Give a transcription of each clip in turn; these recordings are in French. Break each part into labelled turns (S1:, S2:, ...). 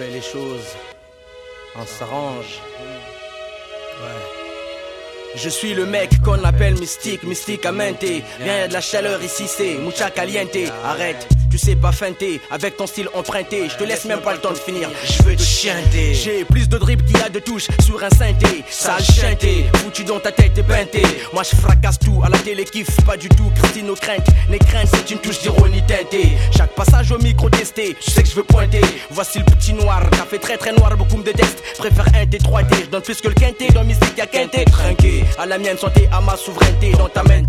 S1: fait les choses, on s'arrange. Ouais. Je suis le mec qu'on appelle mystique, mystique à mainté. Viens, de la chaleur ici, c'est mucha caliente. Arrête, tu sais pas feinter, avec ton style emprunté. Je te laisse même pas le temps de finir, je veux te chanter. J'ai plus de drip qu'il y a de touches sur un synthé. Sale chanté, foutu dans ta tête et peinté. Moi je fracasse tout, à la télé kiffe pas du tout. Christine nos craintes, les craintes c'est une touche d'ironie teintée. Chaque passage au micro testé, tu sais que je veux pointer. Voici le petit noir, café très très noir, beaucoup me détestent. Préfère un T3T, je donne plus que le quinté. Dans mystique y'a quinté, trinqué. À la mienne santé, à ma souveraineté, dans ta mente.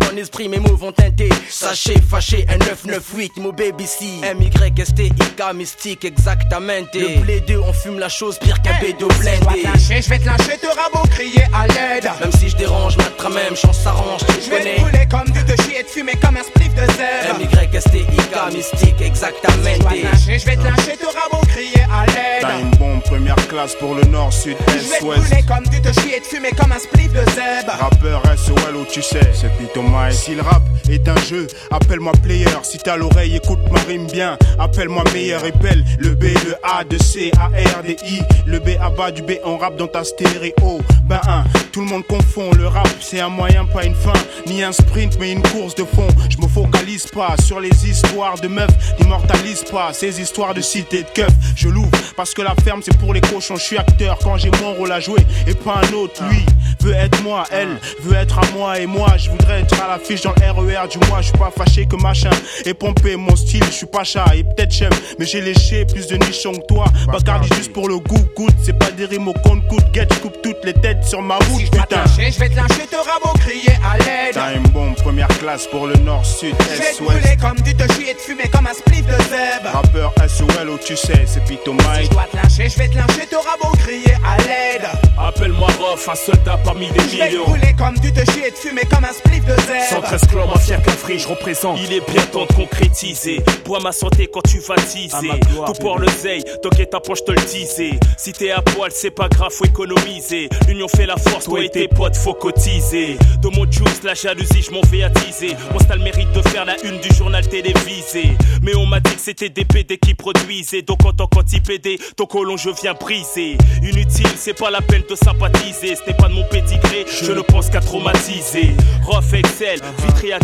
S1: Ton esprit, mes mots vont teinter. Sachez, fâché, un 998, baby C. M-Y-S-T-I-K, mystique, exactement. Le blé 2, on fume la chose pire qu'un bédo blindé.
S2: Je vais te lâcher, te rabot, crier à l'aide.
S1: Même si je dérange, ma même chance s'arrange,
S2: Je vais te brûler comme du te chier et te fumer comme un spliff de zèbre.
S1: M-Y-S-T-I-K, mystique, exactement.
S2: Je vais te lâcher, te rabot, crier à l'aide.
S3: T'as une bombe première classe pour le nord, sud, est, ouest.
S2: Je vais te brûler comme du te chier et te fumer comme un spliff de zèbre.
S3: Rappeur SOL tu sais, c'est Pitomai. Si le rap est un jeu, appelle-moi player. Si t'as l'oreille, écoute ma rime bien. Appelle-moi meilleur et belle. Le B, le A, de C, A, R, D, I. Le B à bas du B, on rap dans ta stéréo. Ben 1, tout le monde confond. Le rap, c'est un moyen, pas une fin. Ni un sprint, mais une course de fond. Je me focalise pas sur les histoires de meufs. N'immortalise pas ces histoires de cité de keuf. Je l'ouvre parce que la ferme, c'est pour les cochons. Je suis acteur quand j'ai mon rôle à jouer et pas un autre. Lui veut être moi, elle veut être à moi et moi. Je voudrais être à l'affiche dans le RER du mois. Je suis pas fâché que machin et pompé mon style. Je suis pas chat et peut-être j'aime, mais j'ai léché plus de nichons que toi. Bacardi juste pour le goût, goûte. C'est pas des rimes au compte coûte. Get, coupe toutes les têtes sur ma route,
S2: Si
S3: putain.
S2: je vais te lâcher, te rabot, crier à l'aide.
S3: T'as une bombe première classe pour le nord, sud,
S2: Je vais
S3: est,
S2: te
S3: ouest.
S2: brûler comme du te chier et te fumer comme un spliff de zèbre.
S3: Rappeur SOL ou tu sais, c'est Pito
S2: Si
S3: Mike.
S2: je dois te lâcher, je vais te lâcher, te rabot, crier à l'aide.
S4: Appelle-moi Rof, un soldat parmi des
S2: Je vais te
S4: millions.
S2: brûler comme du te chier et te fumer comme un spliff de zèbre.
S4: 113 clans, mafia qu'un je représente. Il est bien temps de concrétiser. Bois ma santé quand tu vas teaser. Tout pour le zeille, t'inquiète ta poche te le disais. Si t'es à poil, c'est pas grave, faut économiser. L'union fait la force, toi et tes potes, faut cotiser. De mon juice, la jalousie, je m'en vais attiser. Mon style mérite de faire la une du journal télévisé. Mais on m'a dit que c'était des PD qui produisaient. Donc en tant qu'anti-PD, ton colon je viens briser. Inutile, c'est pas la peine de sympathiser. Ce n'est pas de mon pédigré, je ne pense qu'à traumatiser. Rof Excel, Vitry à.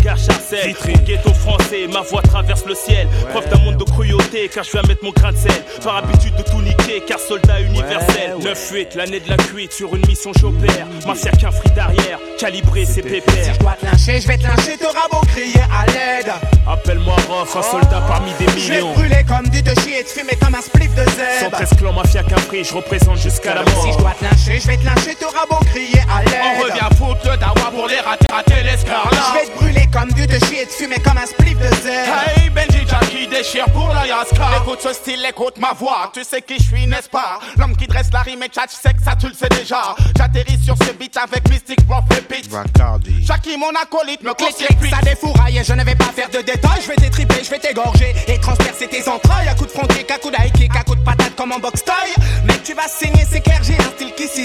S4: Ghetto français, ma voix traverse le ciel. Preuve d'un monde de cruauté, car je viens mettre mon grain de sel. Par habitude de tout niquer, car soldat universel. 9-8, l'année de la cuite, sur une mission j'opère. Mafia qu'un free derrière, calibré c'est
S2: Si
S4: pépère.
S2: je dois te lâcher, je vais te lâcher, te rabot, crier à l'aide.
S4: Appelle-moi Rof, un soldat parmi des
S2: Je vais te
S4: millions.
S2: brûler comme du te chier et te fumer comme un spliff de zèbre.
S4: 113 clans, mafia qu'un je représente jusqu'à la
S2: Si je
S4: mort.
S2: dois te lâcher, je vais te lâcher, te rabot, crier à l'aide.
S4: On revient foutre le dawa pour les rater, rater l'escarlat.
S2: Je vais te brûler comme du te chier et te fumer comme un spliff de zèbre.
S4: Benji Jackie déchire pour la Yaska Écoute ce style, écoute ma voix Tu sais qui je suis n'est-ce pas? L'homme qui dresse la rime et tchatch sec ça tu le sais déjà J'atterris sur ce beat avec Mystic Prof et
S3: Bacardi.
S4: Jackie mon acolyte me conseille
S2: clic, ça défouraille, je ne vais pas faire de détails. Je vais t'étriper, je vais t'égorger et transpercer tes entrailles. À coup de front kick, à coup d'high kick, à coup de patate comme en box taille. Mec, tu vas saigner, c'est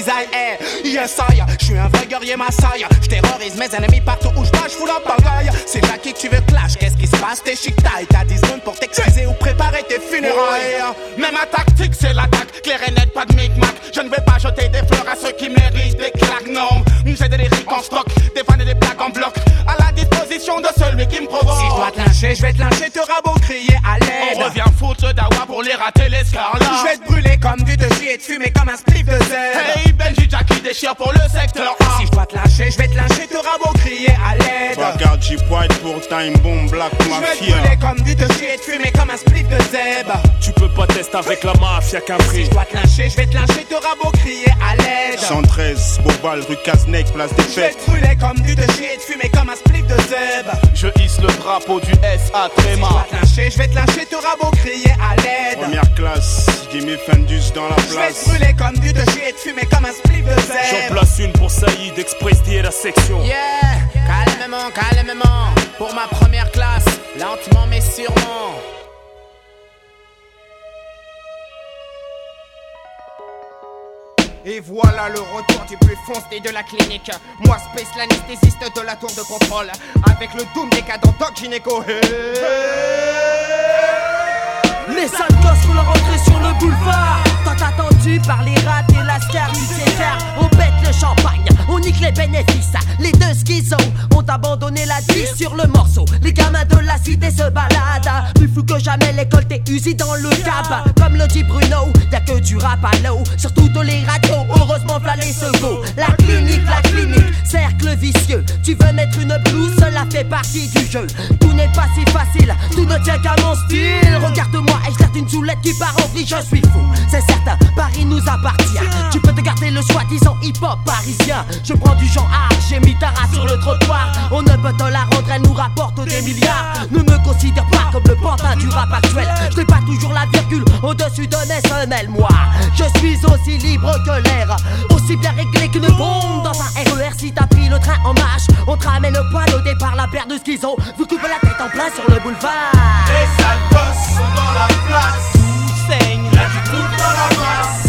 S2: qui cisaille. Eh, yes, I, je suis un vrai guerrier Maasai. Je terrorise mes ennemis partout où je passe, je fous la pagaille. C'est Jackie que tu veux clash, qu'est-ce qui se passe? T'es chic taille, t'as 10 secondes pour t'excuser ou préparer tes funérailles.
S4: Mais ma tactique c'est l'attaque Claire et nette, pas de micmac Je ne vais pas jeter des fleurs à ceux qui méritent des claques Non, j'ai des lyriques en stock Des vannes et des blagues en bloc À la disposition de celui qui me provoque
S2: Si je dois te lyncher, je vais te lyncher, te rabot, crier à l'aide.
S4: On revient foutre dawa pour les rater l'escarlat
S2: Je vais te brûler comme du chier et te fumer comme un spliff de zèbre.
S4: Hey Benji Jackie déchire pour le secteur A
S2: Si je dois te lyncher, je vais te lyncher, te rabot, crier à l'aide.
S3: Bacardi White pour Time Bomb Black
S2: Je vais te
S3: Mafia.
S2: brûler comme du chier et te fumer comme un spliff de zèbre.
S4: Tu peux pas tester avec la mafia qu'un
S2: Si je dois te lyncher, je vais te lyncher, te rabot, crier à l'aide.
S3: 113, Bobal, rue Cazenec, place des
S2: Je vais
S3: fêtes.
S2: te brûler comme du chier et te fumer comme un spliff de
S4: Je hisse le drapeau du SA
S2: Si je dois te lyncher, je vais te lyncher, te rabot, crier à l'aide.
S3: Première classe, Jimmy Fendus dans la
S2: Je vais
S3: place.
S2: brûler comme du et te fumer comme un spliff de
S4: J'en place une pour Saïd, Express D et la section
S2: Yeah, calmement, calmement. Pour ma première classe, lentement mais sûrement.
S5: Et voilà le retour du plus foncé de la clinique. Moi, Space, l'anesthésiste de la tour de contrôle. Avec le doom cadres Doc Gynéco.
S1: Les sales gosses font leur entrée sur le boulevard.
S5: Déçu par les rats et la César, on pète le champagne, les bénéfices. Les deux schizos ont abandonné la 10 sur le morceau. Les gamins de la cité se baladent. Plus fou que jamais, l'école t'est usée dans le cab. Comme le dit Bruno, y'a que du rap à l'eau. Sur toutes les radios, heureusement, v'là les secours. La clinique, la clinique, cercle vicieux. Tu veux mettre une blouse, cela fait partie du jeu. Tout n'est pas si facile, tout ne tient qu'à mon style. Regarde-moi, je une soulette qui part en je suis fou. C'est certain, Paris nous appartient. Tu peux te garder le soi-disant hip-hop parisien. Prends du genre art, j'ai mis ta race sur le trottoir. On ne peut te la rendre, elle nous rapporte des milliards. Ne me considère pas comme le pantin du rap actuel. Je pas toujours la virgule au-dessus de mes semelles, moi. Je suis aussi libre que l'air, aussi bien réglé qu'une bombe dans un RER. Si t'as pris le train en marche, on te ramène le poil au départ, la paire de schizo. Vous coupez la tête en plein sur le boulevard.
S6: Les sales gosses sont dans la place.
S5: Tout saigne,
S6: y'a du dans la place.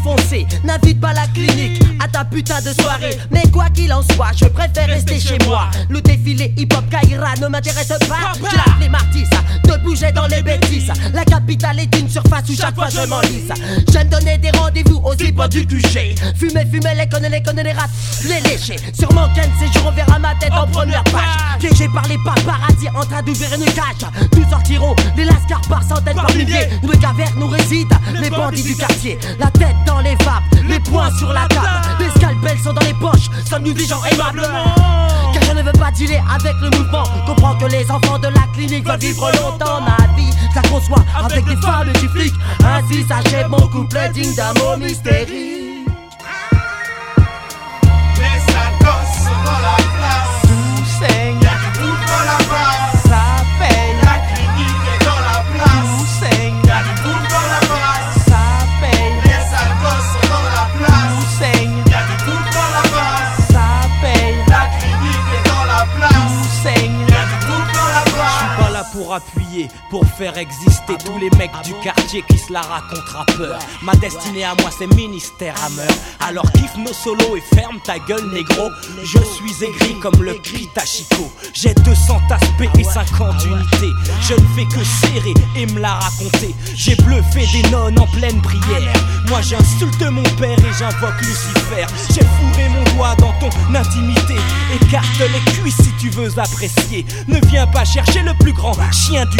S5: Défoncé. N'invite pas la clinique ta putain de soirée. Mais quoi qu'il en soit, je préfère rester chez moi. Le défilé hip-hop Kaira ne m'intéresse pas. J'ai la flemme de bouger dans les bêtises. La capitale est une surface où chaque fois je m'enlise. J'aime donner des rendez-vous aux hip du QG. Fumer, fumer, les connes, les connes, les rats, les lécher. Sûrement qu'un de ces jours on verra ma tête en première page. Piégé par les paradis en train d'ouvrir une cage. Nous sortirons les lascars par centaines, par milliers. Une caverne où résident les bandits du quartier. La tête dans les vapes, les poings sur la table. Les scalpels sont dans les poches, sommes gens aimablement. Car je ne veux pas dealer avec le mouvement. Comprends que les enfants de la clinique veulent vivre longtemps. Ma vie, ça conçoit avec des femmes et du flic. Ainsi s'achève mon couple digne d'un mot mystérieux.
S7: up pour faire exister tous les mecs du quartier qui se la racontent peur. Ma destinée à moi c'est ministère à meurtre. Alors kiffe nos solos et ferme ta gueule négro. Je suis aigri comme le Kitachiko. J'ai 200 aspects et 50 unités. Je ne fais que serrer et me la raconter. J'ai bluffé des nonnes en pleine prière. Moi j'insulte mon père et j'invoque Lucifer. J'ai fourré mon doigt dans ton intimité. Écarte les cuisses si tu veux apprécier. Ne viens pas chercher le plus grand chien du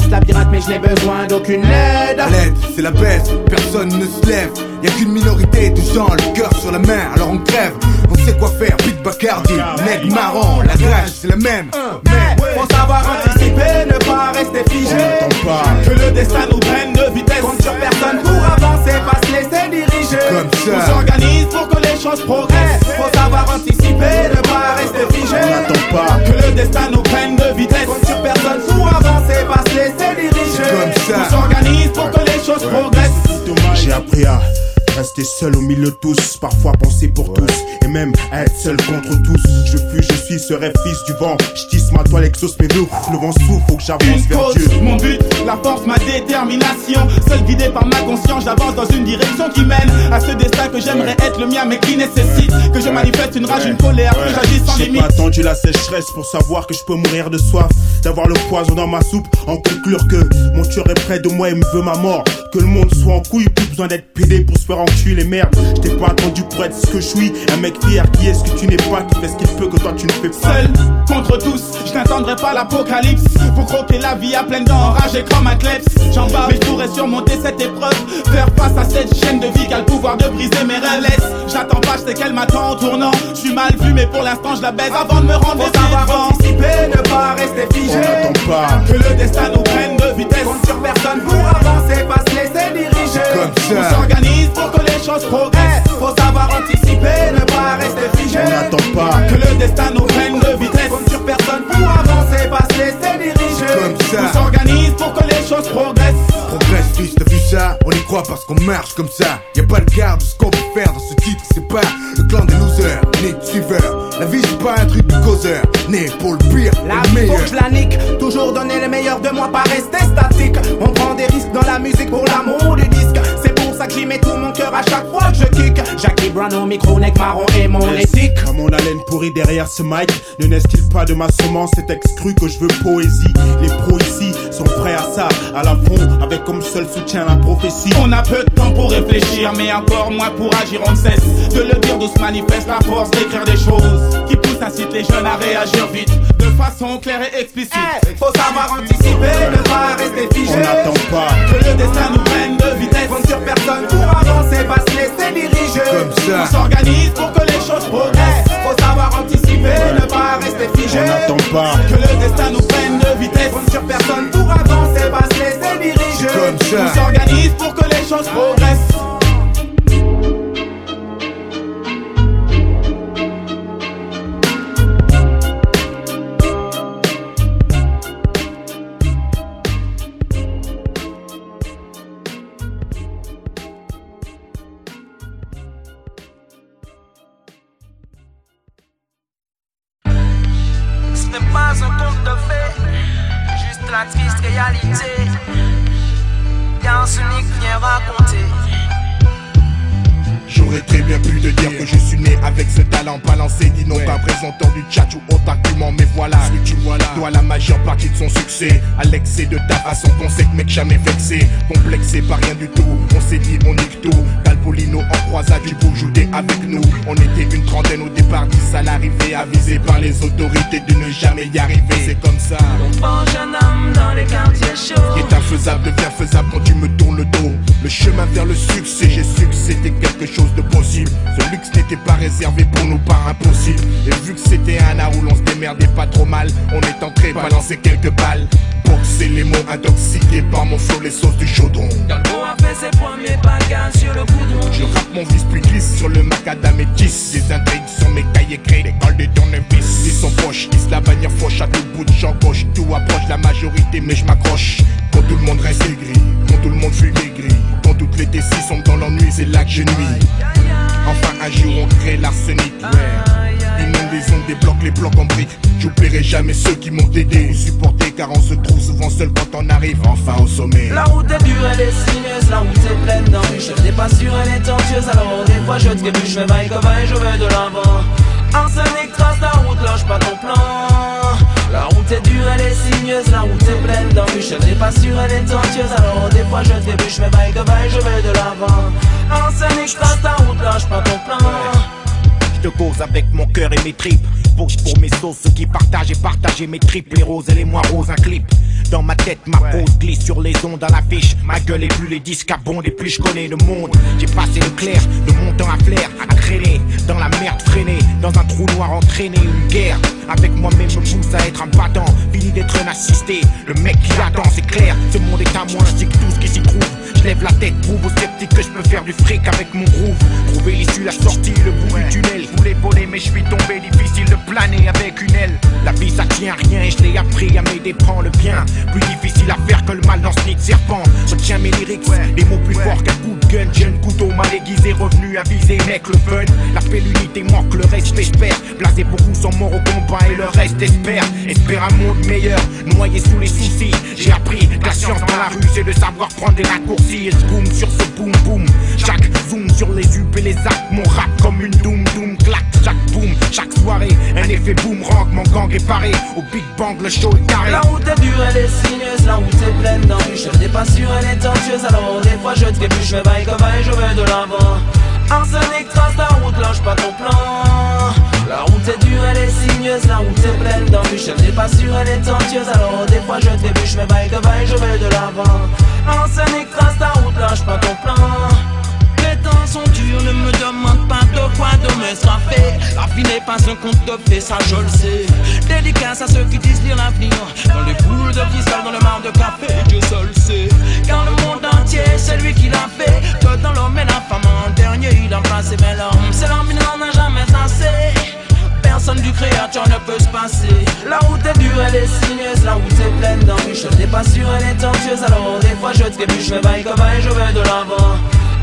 S8: Ce
S2: labyrinthe, mais je n'ai besoin d'aucune aide.
S9: L'aide, c'est la baisse, personne ne se lève. Y a qu'une minorité de gens, le cœur sur la main, alors on crève. On sait quoi faire, Big Bacardi, nègre marrant, la rage c'est la même.
S2: Mais faut savoir anticiper, ne pas rester figé.
S10: Que le destin nous prenne de vitesse.
S2: Compte sur personne pour avancer, pas se laisser diriger.
S9: Comme
S10: On
S9: ça.
S10: s'organise pour que les choses progressent.
S2: Faut savoir anticiper, ne pas rester figé.
S3: N'attends pas.
S10: Que le destin nous prenne de vitesse.
S2: Compte sur personne pour avancer, pas se laisser diriger.
S9: Comme
S10: On
S9: ça.
S10: s'organise pour que les choses progressent.
S3: J'ai appris à rester seul au milieu de tous, parfois penser pour tous, et même à être seul contre tous. Je fuis, je suis, serai fils du vent. Je tisse ma toile, exauce mes vœux. Le vent souffle, faut que j'avance vers
S10: cause,
S3: Dieu.
S10: mon but, la force, ma détermination. Seul guidé par ma conscience, j'avance dans une direction qui mène à ce destin que j'aimerais être le mien, mais qui nécessite que je manifeste une rage, une colère, que j'agisse sans
S3: J'ai
S10: limite.
S3: pas attendu la sécheresse pour savoir que je peux mourir de soif, d'avoir le poison dans ma soupe, en conclure que mon tueur est près de moi et me veut ma mort, que le monde soit en couille, plus besoin d'être pédé pour se faire enculer les merdes. Je t'ai pas attendu pour être ce que je suis, un mec fier qui est ce que tu n'es pas, qui fait ce qu'il peut que toi tu ne fais pas.
S10: Seul contre tous, je n'attendrai pas l'apocalypse pour croquer la vie à pleines dents, enragé comme un kleps. J'en bats, mais je pourrais surmonter cette épreuve, faire face à cette chaîne de vie qui a le pouvoir de briser mes relais. J'attends pas, je sais qu'elle m'attend en tournant. Je suis mal vu, mais pour l'instant je la baise avant de me rendre
S2: Faut
S10: au
S2: savoir anticiper, ne pas rester
S3: On
S2: figé.
S3: n'attend pas.
S10: Que le destin nous prenne de vitesse.
S2: Compte sur personne pour avancer, pas se laisser diriger.
S9: Comme
S10: On
S9: ça.
S10: s'organise pour que les choses progressent.
S2: Faut savoir anticiper, ne pas rester figé.
S3: On n'attend pas.
S10: Que le destin nous prenne de vitesse.
S2: Compte sur personne pour avancer, pas se laisser diriger.
S9: Comme
S10: On
S9: ça.
S10: s'organise pour que les choses progressent.
S9: Progresse, fils, t'as vu ça? On y croit parce qu'on marche comme ça. Y a pas de garde de ce qu'on peut faire dans ce titre, c'est pas le clan des losers, ni de suiveurs. La vie, c'est pas un truc de causeur, né pour le pire,
S2: La
S9: et
S2: vie faut
S9: meilleur.
S2: que je la nique, toujours donner le meilleur de moi, pas rester micro, neck marron et mon éthique.
S3: À mon haleine pourrie derrière ce mic, ne naisse-t-il pas de ma semence? Cet excru que je veux poésie Les pros ici sont prêts à ça, à la fond, avec comme seul soutien la prophétie.
S10: On a peu de temps pour réfléchir, mais encore moins pour agir. On ne cesse de le dire, d'où se manifeste la force d'écrire des choses qui poussent, incitent les jeunes à réagir vite, de façon claire et explicite.
S2: Eh, faut savoir anticiper, ne pas rester figé.
S3: On n'attend pas.
S10: Que le destin nous prenne de vitesse.
S2: Compte sur personne pour avancer, pas se laisser diriger.
S9: Comme
S10: On
S9: ça.
S10: s'organise pour que les choses progressent.
S2: Faut savoir anticiper, ne pas rester figé.
S3: On pas.
S10: Que le destin nous prenne de vitesse.
S2: Compte sur personne pour avancer, pas se laisser diriger.
S9: Comme
S10: On s'organise pour que les choses progressent.
S11: Ce
S12: talent balancé Dis non pas présentant du chat ou autre argument Mais voilà, ce que tu vois là. Doit la majeure partie de son succès. À l'excès de ta façon qu'on sait que mec jamais vexé. Complexé par rien du tout. On s'est dit on nique tout. Calpolino en croisade du beau jouer avec nous. On était une trentaine au départ Dix à l'arrivée Avisé par les autorités de ne jamais y arriver. C'est comme ça.
S11: Bon jeune homme dans les quartiers
S12: qui
S11: chauds.
S12: est infaisable devient faisable quand tu me tournes le dos. Le chemin vers le succès, j'ai su que c'était quelque chose de possible. Ce luxe n'était pas réservé pour nous, pas impossible. Et vu que c'était un art où l'on se démerdait pas trop mal, on est entré balancer quelques balles. Boxer les mots intoxiqués par mon flow, les sauces du chaudron.
S11: Galbo a fait ses premiers bagages sur le goudron.
S12: Je rappe mon vice puis glisse sur le macadam et tisse Des intrigues sur mes cahiers créés, l'école de tournevis Ils sont proches, ils la bannière fauche à tout bout de champ gauche Tout approche la majorité mais je m'accroche Quand tout le monde reste aigri, quand tout le monde fuit gris Quand toutes les décis sont dans l'ennui, c'est là que je nuis Enfin un jour on crée l'arsenic Inondaison débloque les blocs en briques J'oublierai jamais ceux qui m'ont aidé ou supporté Car on se trouve souvent seul quand on arrive enfin au sommet
S11: La route est dure, elle est sinueuse, la route est pleine d'embûches. Je n'ai pas sûr, elle est tortueuse, alors des fois je trébuche, je fais vaille comme et je vais de l'avant. Arsenic trace la route, lâche pas ton plan. Route est dure, elle est sinueuse, la route est pleine d'embûches. Elle n'est pas sûre, elle est tortueuse, alors des fois je débouche, mais bye que bye, je vais de l'avant. En scène, je trace ta route, lâche pas ton plan.
S13: Je te cause avec mon cœur et mes tripes. Bouge pour mes sauces, ceux qui partagent et partagent mes tripes. Les roses et les moins roses, un clip. Dans ma tête, ma pose glisse sur les ondes à l'affiche. Ma gueule est plus les disques abondent et plus je connais le monde. J'ai passé le clair, de mon temps à flair, à traîner. Dans la merde freinée, dans un trou noir entraîné. Une guerre avec moi-même me pousse à être un battant. Fini d'être un assisté. Le mec qui attend, c'est clair. Ce monde est à moi ainsi que tout ce qui s'y trouve. Je lève la tête, prouve aux sceptiques que je peux faire du fric avec mon groove. Trouver l'issue, la sortie, le bout du tunnel. Je voulais voler, mais je suis tombé. Difficile de planer avec une aile. La vie, ça tient à rien et je l'ai appris à mes dépens. Le bien, plus difficile à faire que le mal dans ce nid de serpent. Retiens mes lyrics, les mots plus forts qu'un coup de gun. Jeune couteau mal aiguisé, revenu à viser, mec, le fun. La l'unité manque, le reste j'espère. Blasé beaucoup sont morts au combat et le reste espère. Espère un monde meilleur, noyé sous les soucis. J'ai appris que la science dans la rue, c'est de savoir prendre des raccourcis. Et boom sur ce boom boom. Chaque zoom sur les up et les actes, mon rap comme une doom doom clac. Chaque boom, chaque soirée, un effet boomerang. Mon gang est paré, au Big Bang, le show est carré.
S11: La route est dure, elle est sinueuse, la route est pleine d'embûches. Je n'ai pas sûr, elle est tortueuse, alors des fois je trébuche, mais bye que bye, je vais de l'avant. Arsenic trace la route, lâche pas ton plan. La route est dure, elle est sinueuse, la route est pleine d'embûches. Elle n'est pas sûre, elle est tortueuse, alors des fois je trébuche, mais bye que bye, je vais de l'avant. Arsenic trace ta route, lâche pas ton plan. Les temps sont durs, ne me demande pas de quoi demain sera fait. La vie n'est pas un conte de fées, ça je le sais. Dédicace à ceux qui disent lire l'avenir. Dans les boules de cristal, dans le mar de café, Dieu seul sait. Car le monde entier, c'est lui qui l'a fait. Que dans l'homme et la femme, en dernier, il a placé. Mais l'homme, c'est l'homme, il n'en a jamais assez. Personne du créateur ne peut se passer. La route est dure, elle est sinueuse, la route est pleine d'embûches. Je n'ai pas sûr, elle est tortueuse, alors des fois je trébuche, mais bye que bye, je vais de l'avant.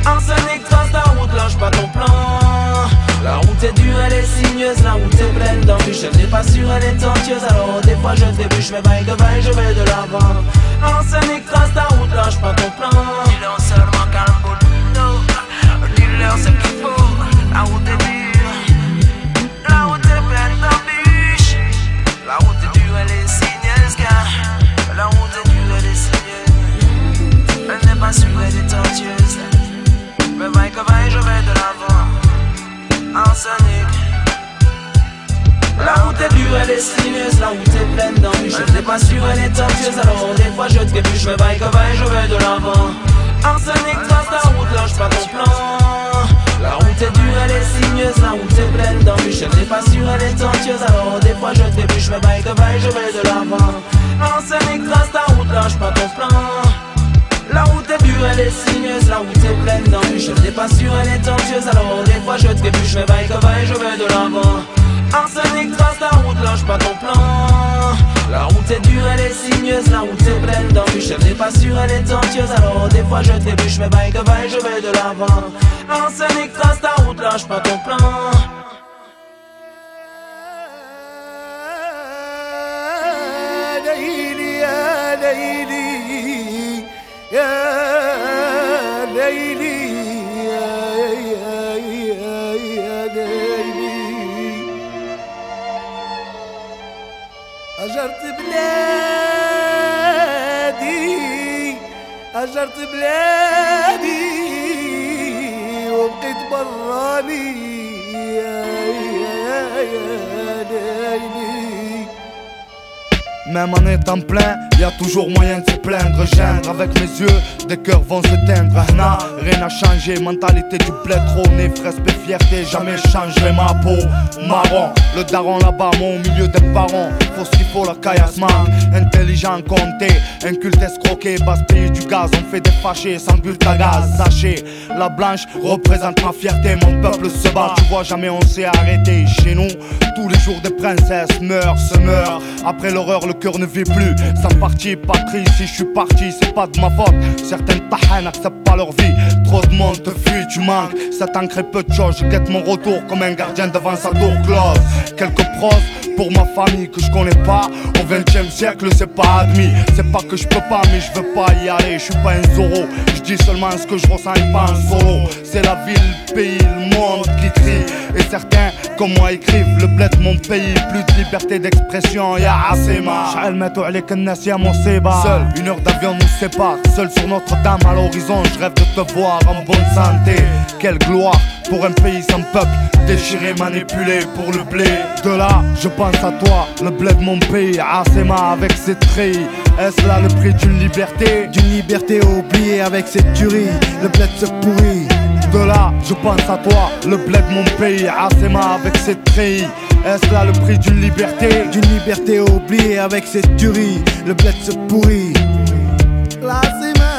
S11: Arsenic trace ta route, lâche pas ton plan. La route est dure, elle est sinueuse, la route est pleine d'embûches. Je n'ai pas sûr, elle est tortueuse, alors des fois je trébuche, mais bye que bye, je vais de l'avant. Arsenic trace ta route, lâche pas ton plan. Sinueuse. Elle n'est pas sûre, elle est tortueuse. Mais bye que bye, je vais de l'avant. Arsenic. La route est dure, elle est sinueuse, la route est pleine d'embûches. Je n'ai pas sûr, elle est tortueuse, alors des fois je trébuche, bye que bye, je vais de l'avant. Arsenic trace ta route, lâche pas ton plan. La route est dure, elle est sinueuse, la route est pleine d'embûches. Je n'ai pas sûr, elle est tortueuse, alors des fois je trébuche, mais bye que bye, je vais de l'avant. Arsenic trace ta route, lâche pas ton plan La route est dure, elle est sinueuse, la route est pleine d'embûches. Je n'ai pas sûr, elle est tortueuse, alors des fois je trébuche, mais bye que bye, je vais de l'avant. Arsenic trace ta route, lâche pas ton plan. La route est dure, elle est sinueuse, la route est pleine d'embûches. Je n'ai pas sûr, elle est tortueuse, alors des fois je trébuche, mais bye que bye, je vais de l'avant. Arsenic trace ta route, lâche pas ton plan.
S14: ليلي يا ليلي أجرت بلادي أجرت بلادي وبقيت براني يا يا يا ليلي Même en étant plein, y a toujours moyen de se plaindre, gênre avec mes yeux, des cœurs vont s'éteindre. Hna, rien n'a changé, mentalité du bled trôné, respect, fierté, jamais changé ma peau. Marron, le daron là-bas, moi au milieu des parents, faut ce qu'il faut, la caillasse. Intelligent, compté, inculte, escroqué, basse-pays du gaz, on fait des fâchés sans but à gaz. Sachez, la blanche représente ma fierté, mon peuple se bat, tu vois, jamais on s'est arrêté. Chez nous, tous les jours des princesses meurent, se meurent. Après l'horreur, le cœur ne vit plus. Sans parti, Patrice, si je suis parti, c'est pas de ma faute. Certaines tahans n'acceptent pas leur vie. Trop de monde te fuit, tu manques. Ça t'ancre peu de choses. Je guette mon retour comme un gardien devant sa tour close. Quelques pros pour ma famille que je connais pas. Au 20 e siècle, c'est pas admis. C'est pas que je peux pas, mais je veux pas y aller. Je suis pas un zoro. Je dis seulement ce que je ressens et pas un solo. C'est la ville, le pays, le monde qui crie. Et certains, comme moi, écrivent le bled mon pays. Plus de liberté d'expression, y'a assez Seul, une heure d'avion nous sépare. Seul sur Notre-Dame à l'horizon, je rêve de te voir en bonne santé. Quelle gloire pour un pays sans peuple, déchiré, manipulé pour le blé. De là, je pense à toi, le blé de mon pays, Asema avec ses treillis. Est-ce là le prix d'une liberté?
S15: D'une liberté oubliée avec cette tuerie, le bled se pourrit.
S14: De là, je pense à toi, le blé de mon pays, Asema avec ses treillis. Est-ce là le prix d'une liberté
S15: D'une liberté oubliée avec cette tuerie, le bled se pourrit.
S16: العاصمة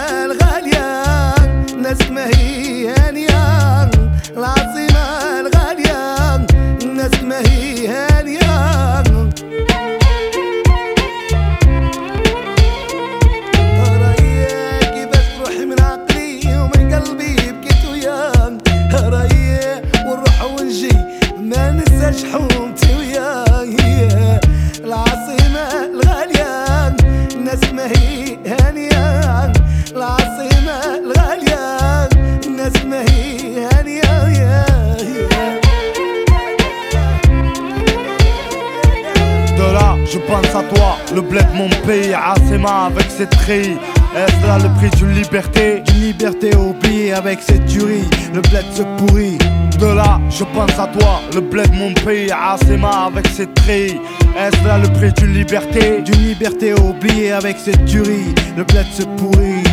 S14: Ses. Est-ce là le prix d'une liberté?
S15: D'une liberté oubliée avec cette tuerie, le bled se pourrit.
S14: De là, je pense à toi, le bled mon pays, Asema avec ses treillis. Est-ce là le prix d'une liberté?
S15: D'une liberté oubliée avec cette tuerie, le bled se pourrit.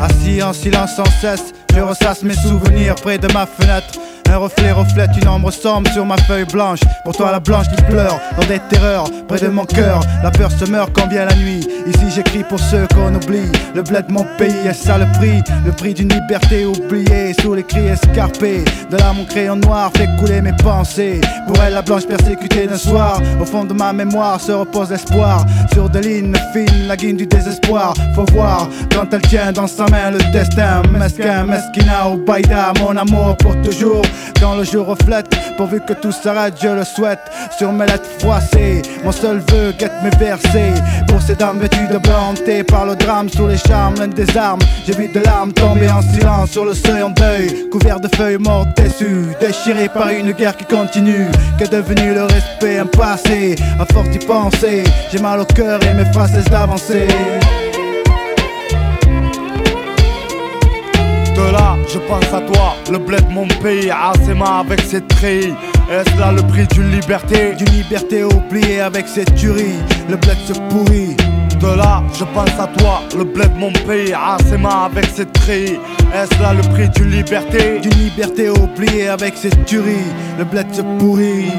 S15: Assis en silence sans cesse, je ressasse mes souvenirs près de ma fenêtre. Un reflet reflète une ombre sombre sur ma feuille blanche. Pour toi, la blanche qui pleure dans des terreurs près de mon cœur. La peur se meurt quand vient la nuit. Ici, j'écris pour ceux qu'on oublie. Le bled de mon pays, est ça le prix Le prix d'une liberté oubliée sous les cris escarpés. De là, mon crayon noir fait couler mes pensées. Pour elle, la blanche persécutée d'un soir. Au fond de ma mémoire se repose l'espoir. Sur des lignes fines, la guine du désespoir. Faut voir quand elle tient dans sa main le destin. Mesquin, mesquina ou baïda, mon amour pour toujours. Quand le jour reflète, pourvu que tout s'arrête, je le souhaite. Sur mes lettres froissées, mon seul vœu guette mes versets. Pour ces dames vêtues de blanc, par le drame sous les charmes, des armes. J'évite de larmes tombées en silence sur le seuil en deuil. Couvert de feuilles mortes déçues, déchirées par une guerre qui continue. Qu'est devenu le respect, un passé, à force d'y penser. J'ai mal au cœur et mes phrases cessent d'avancer.
S14: Là, je pense à toi, le bled mon pays, Asema avec ses treillis. Est-ce là le prix d'une liberté?
S15: D'une liberté oubliée avec cette tuerie, le bled se pourrit.
S14: De là, je pense à toi, le bled mon pays, Asema avec ses treillis. Est-ce là le prix d'une liberté?
S15: D'une liberté oubliée avec cette tuerie, le bled se pourrit.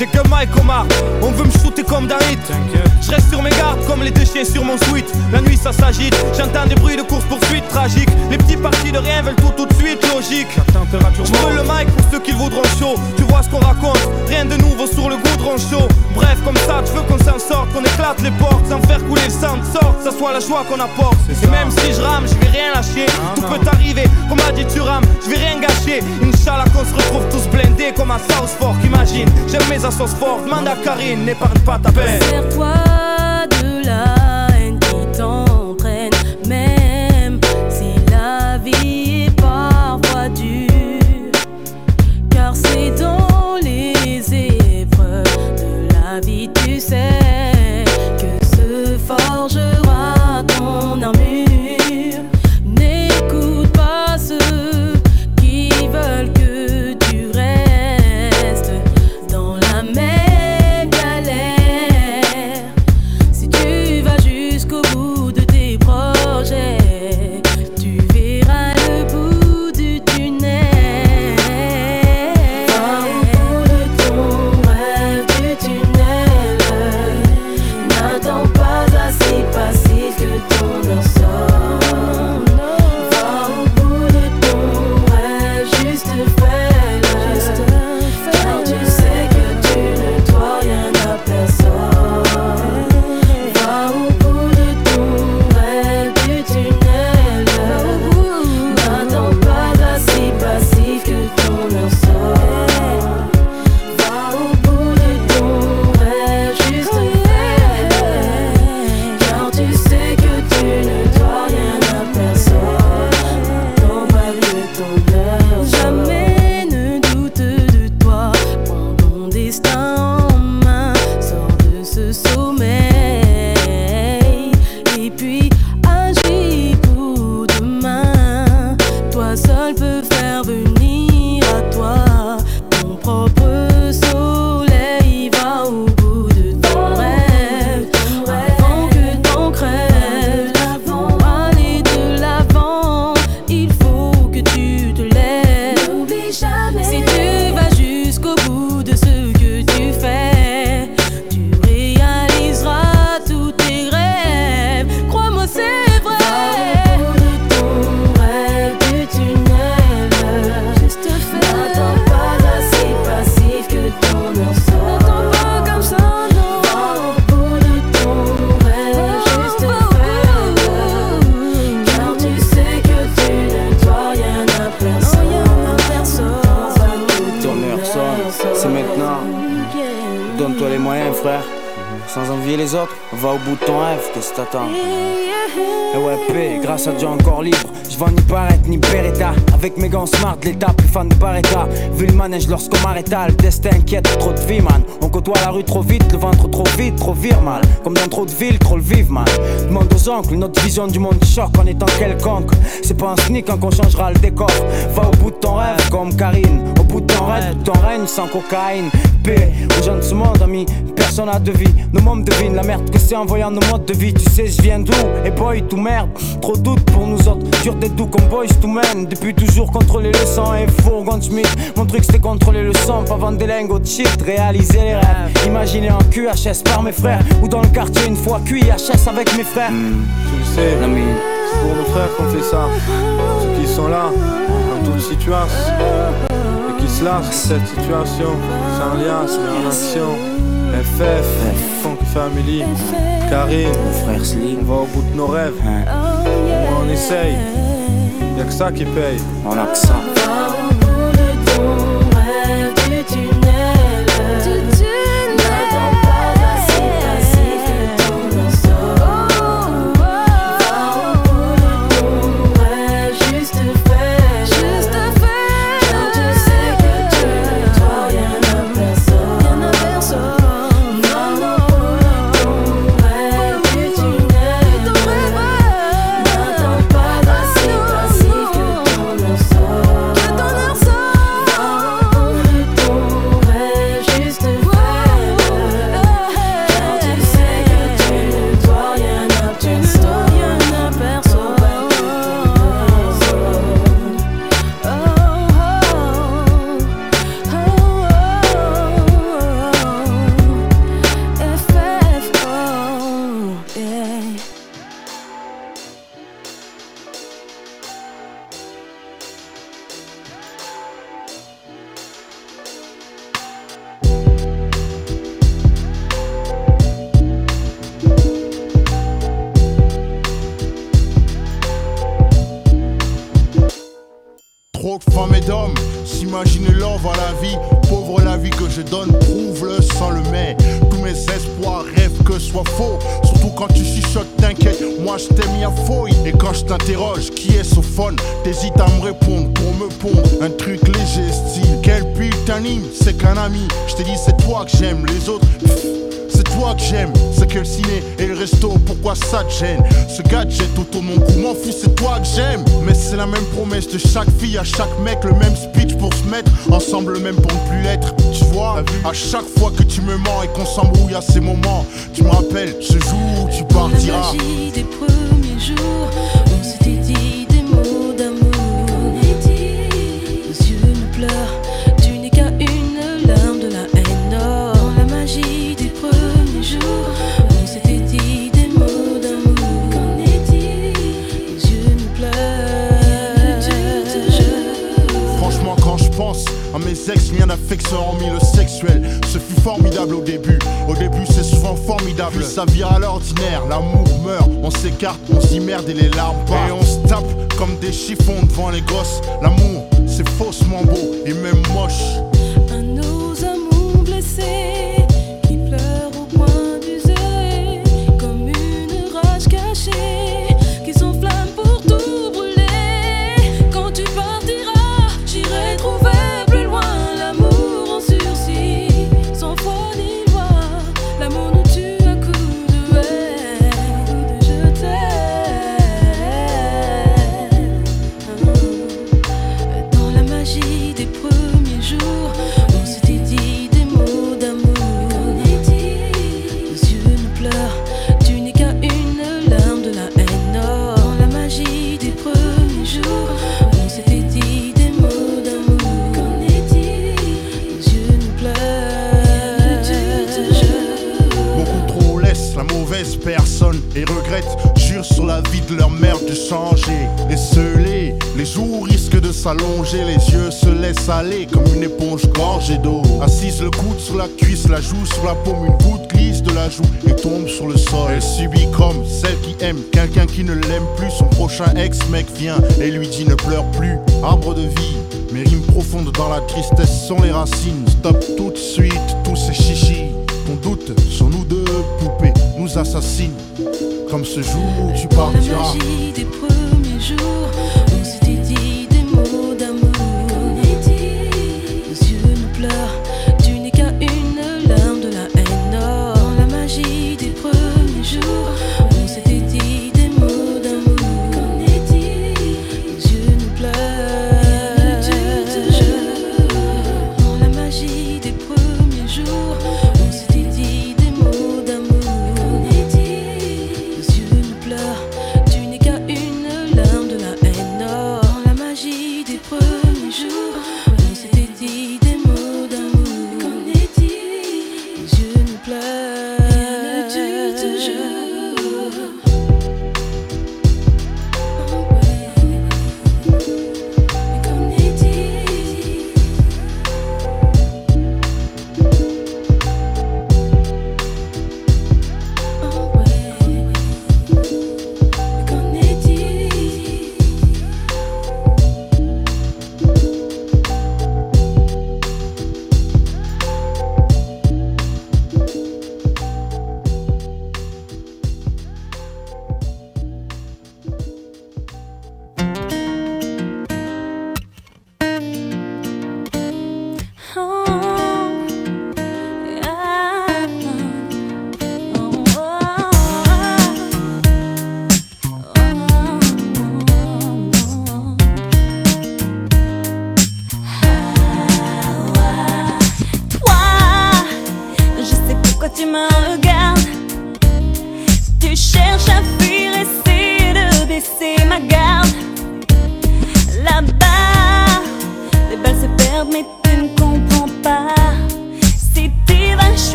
S17: J'ai que Mike Omar, on veut me shooter comme David. Je reste sur mes gardes comme les deux chiens sur mon suite. La nuit ça s'agite, j'entends des bruits de course poursuite tragiques Les petits partis de rien veulent tout tout de suite, logique. Je le mic pour ceux qui le voudront chaud. Tu vois ce qu'on raconte, rien de nouveau sur le goudron chaud. Bref comme ça tu veux qu'on s'en sorte, qu'on éclate les portes Sans faire couler le sang de sorte, ça soit la joie qu'on apporte. Et même si je rame, je vais rien lâcher. Tout peut arriver, comme a dit tu rames, je vais rien gâcher. Inch'Allah qu'on se retrouve tous blindés comme à South Fork Imagine, j'aime mes fortes, demande à Karine, n'épargne pas ta peine
S18: trop de villes, trop le vive, man. Demande aux oncles, notre vision du monde choque en étant quelconque. C'est pas un sneak quand on changera le décor. Va au bout de ton rêve, comme Karine. Au bout de ton rêve, ton règne sans cocaïne. P, aux gens de ce monde, ami, personne n'a de vie. Nos membres devinent la merde que c'est en voyant nos modes de vie. Tu sais, je viens d'où Et boy, tout merde. Trop doute pour nous autres. Dur d'être doux comme boys to men. Depuis toujours contrôler le sang et fourgon Schmidt. Mon truc c'était contrôler le sang, pas vendre des lingots de shit. Réaliser les rêves. Imaginer en QHS par mes frères. Ou dans le quartier une fois QIHS avec mes frères.
S19: Tu le sais, c'est pour nos frères qu'on fait ça. Ceux qui sont là, dans toute situation. Et qui se lassent cette situation. Sans liasse, mais en action. FF, Funk Family, Karine,
S18: mon frère Slim,
S19: on va au bout de nos rêves. Au moins on essaye, y'a que ça qui paye.
S18: On a que ça.
S20: Soit faux. Surtout quand tu chuchotes, t'inquiète, moi je t'ai mis à fouille. Et quand je t'interroge, qui est ce phone? T'hésites à me répondre pour me pondre. Un truc léger, style, quel pute t'anime C'est qu'un ami, je t'ai dit c'est toi que j'aime, les autres. J'aime, c'est que le ciné et le resto, pourquoi ça te gêne? Ce gadget autour de mon cou, m'en fous, c'est toi que j'aime. Mais c'est la même promesse de chaque fille à chaque mec. Le même speech pour se mettre ensemble, le même pour ne plus l'être. Tu vois, à chaque fois que tu me mens et qu'on s'embrouille à ces moments Tu me rappelles ce jour où tu
S21: la
S20: partiras
S21: magie des premiers jours,
S20: d'affection hormis le sexuel. Ce fut formidable au début. Au début, c'est souvent formidable. Puis ça vire à l'ordinaire. L'amour meurt, on s'écarte, on s'y-merde et les larmes partent. Et on se tape comme des chiffons devant les gosses. L'amour, c'est faussement beau et même moche. tristesse sont les racines. Stop tout de suite tous ces chichis.
S21: Ton doute sur nous deux poupées nous
S22: assassine. Comme ce jour où tu partiras. La.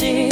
S22: Te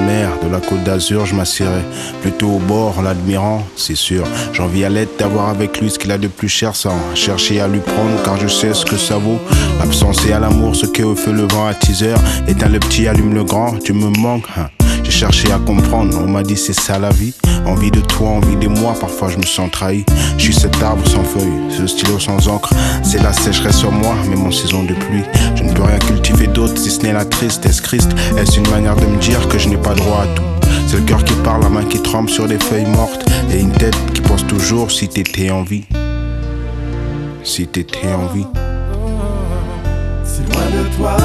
S22: de la
S23: côte d'Azur, je m'assierai plutôt au bord, l'admirant, c'est sûr. J'envie à l'aide d'avoir avec lui ce qu'il a de plus cher sans chercher à lui prendre, car je sais ce que ça vaut. L'absence et à l'amour, ce que au feu le vent à teaser. Éteins le petit, allume le grand, tu me manques. hein. J'ai cherché à comprendre, on m'a dit c'est ça la vie. Envie de toi, envie de moi, parfois je me sens trahi. Je suis cet arbre sans feuilles, ce stylo sans encre. C'est la sécheresse sur moi, même en saison de pluie. Je ne peux rien cultiver d'autre si ce n'est la tristesse. Christ, est-ce une manière de me dire que je n'ai pas droit à tout? C'est le cœur qui parle, la main qui tremble sur des feuilles mortes. Et une tête qui pense toujours si t'étais en vie. Si t'étais en vie.
S16: Si loin de toi,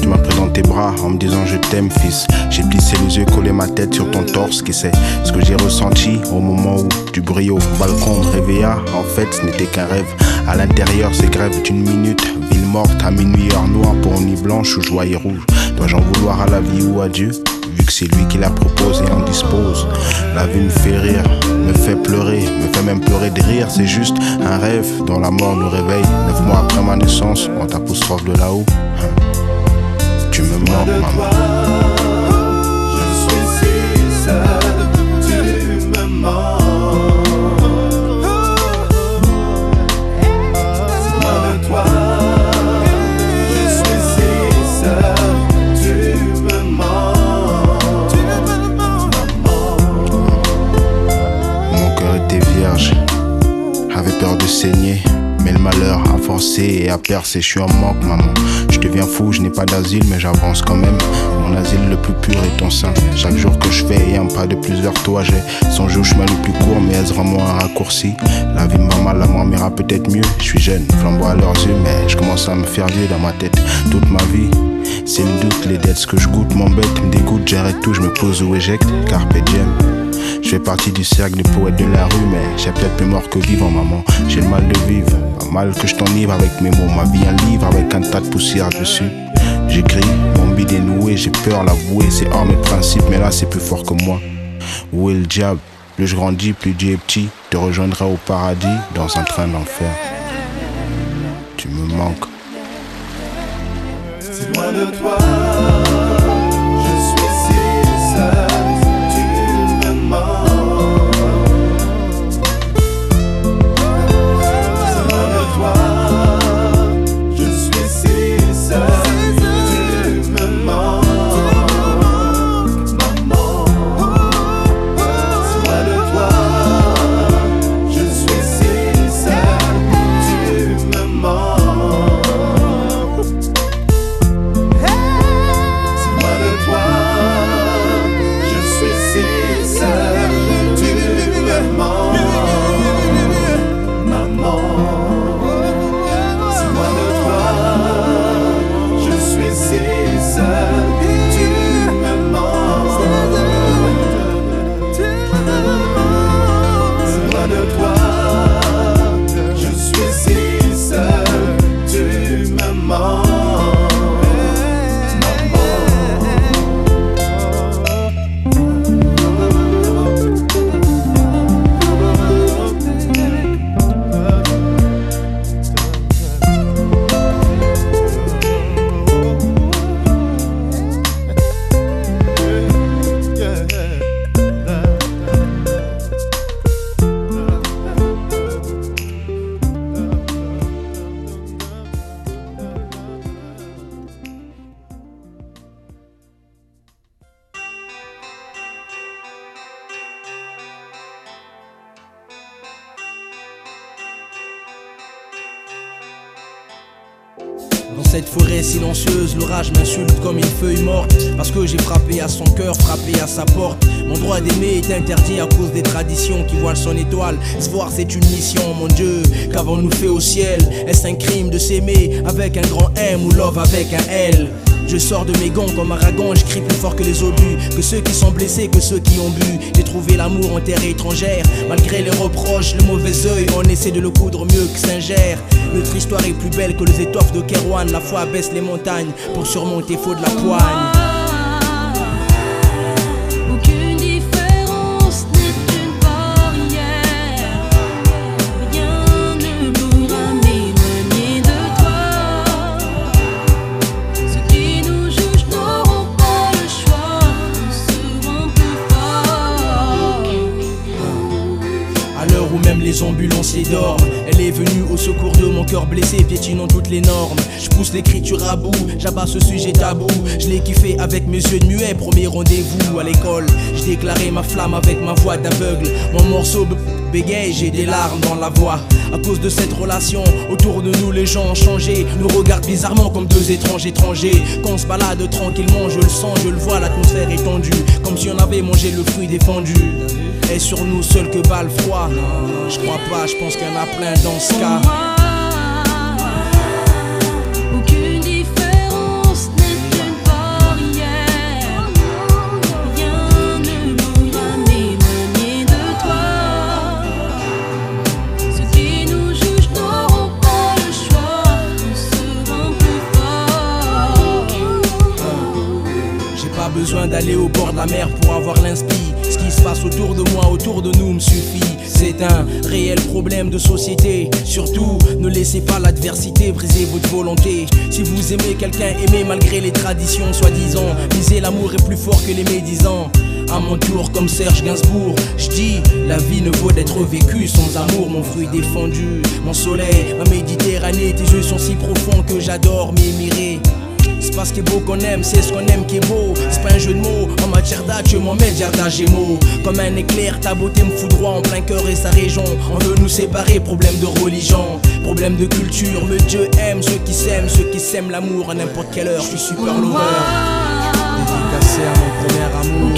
S16: tu
S23: m'as pris dans tes bras en me disant je t'aime fils. J'ai plissé les yeux, collé ma tête sur ton torse, qui sait ce que j'ai ressenti au moment où du bruit au balcon me réveilla. En fait, ce n'était qu'un rêve. À l'intérieur, c'est grève d'une minute. Ville morte à minuit, heure noire pour nuit blanche ou joie et rouge. Dois-je en vouloir à la vie ou à Dieu? Vu que c'est lui qui la propose et en dispose. La vie me fait rire, me fait pleurer, me fait même pleurer de rire. C'est juste un rêve dont la mort nous réveille. Neuf mois après ma naissance, on t'apostrophe de là-haut. Tu me manques, maman.
S16: Je suis si seul, tu me manques.
S23: A percé, je suis en manque, maman. Je deviens fou, je n'ai pas d'asile, mais j'avance quand même. Mon asile le plus pur est ton sein. Chaque jour que je fais un pas de plus vers toi, j'ai songé au chemin le plus court, mais est-ce vraiment un raccourci? La vie me va mal, la mort m'ira peut-être mieux. Je suis jeune, flamboie à leurs yeux, mais je commence à me faire vieux dans ma tête. Toute ma vie, c'est le doute, les dettes, ce que je goûte m'embête, me dégoûte, j'arrête tout, je me pose ou éjecte. Carpe diem. Je fais partie du cercle des poètes de la rue, mais j'ai peut-être plus mort que vivant, maman. J'ai le mal de vivre, mal que je t'enivre avec mes mots. Ma vie, un livre avec un tas de poussière dessus. J'écris, mon bide est noué, j'ai peur l'avouer, c'est hors mes principes, mais là c'est plus fort que moi. Où est le diable? Plus je grandis, plus Dieu est petit. Te rejoindrai au paradis dans un train d'enfer. Tu me manques.
S16: Si loin de toi,
S1: avec un grand M ou love avec un L Je sors de mes gants comme un ragon, je crie plus fort que les obus, que ceux qui sont blessés, que ceux qui ont bu. J'ai trouvé l'amour en terre étrangère, malgré les reproches, le mauvais oeil, on essaie de le coudre mieux que Saint-Ger. Notre histoire est plus belle que les étoffes de Kerouan, la foi baisse les montagnes pour surmonter faux de la poigne. Les. Je pousse l'écriture à bout, j'abats ce sujet tabou. Je l'ai kiffé avec mes yeux de muet, premier rendez-vous à l'école. J'ai déclaré ma flamme avec ma voix d'aveugle. Mon morceau bégaye, j'ai des larmes dans la voix. À cause de cette relation, autour de nous les gens ont changé. Nous regardent bizarrement comme deux étranges étrangers. Quand on se balade tranquillement, je le sens, je le vois, l'atmosphère est tendue. Comme si on avait mangé le fruit défendu. Et sur nous seul que bat le froid. Je crois pas, je pense qu'il y en a plein dans ce cas. D'aller au bord de la mer pour avoir l'inspi. Ce qui se passe autour de moi, autour de nous me suffit. C'est un réel problème de société. Surtout, ne laissez pas l'adversité briser votre volonté. Si vous aimez quelqu'un, aimez malgré les traditions soi-disant. Lisez l'amour est plus fort que les médisants. À mon tour, comme Serge Gainsbourg, je dis la vie ne vaut d'être vécue sans amour, mon fruit défendu, mon soleil, ma Méditerranée. Tes yeux sont si profonds que j'adore m'émirer. Ce qui est beau qu'on aime, c'est ce qu'on aime qui est beau. C'est pas un jeu de mots, en matière d'âge, je m'en mets jardin gémeaux. Comme un éclair, ta beauté me foudroie en plein cœur et sa région. On veut nous séparer, problème de religion, problème de culture. Le Dieu aime ceux qui s'aiment, ceux qui s'aiment l'amour à n'importe quelle heure. Je suis super lover. Dédicacé à mon premier amour.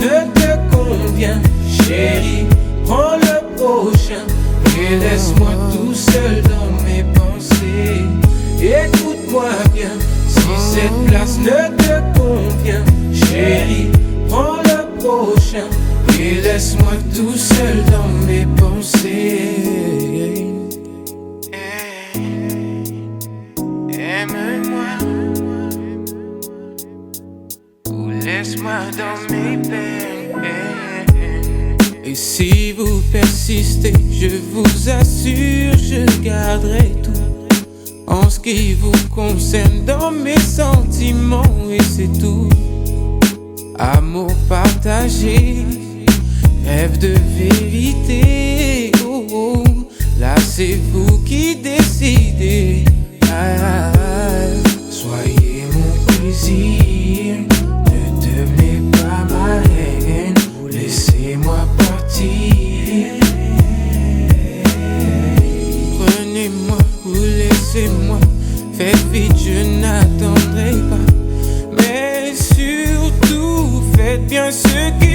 S21: ne
S24: te convient, chérie, prends le prochain et laisse-moi tout seul dans mes pensées. Écoute-moi bien, si cette place ne te convient, chérie, prends le prochain et laisse-moi tout seul dans mes pensées. Laisse-moi dans mes. Et si vous persistez, je vous assure, je garderai tout. En ce qui vous concerne, dans mes sentiments, et c'est tout. Amour partagé, rêve de vérité. Oh, oh. Là, c'est vous qui décidez. Ah, ah, ah. Soyez mon plaisir. Mais surtout, faites bien ce qui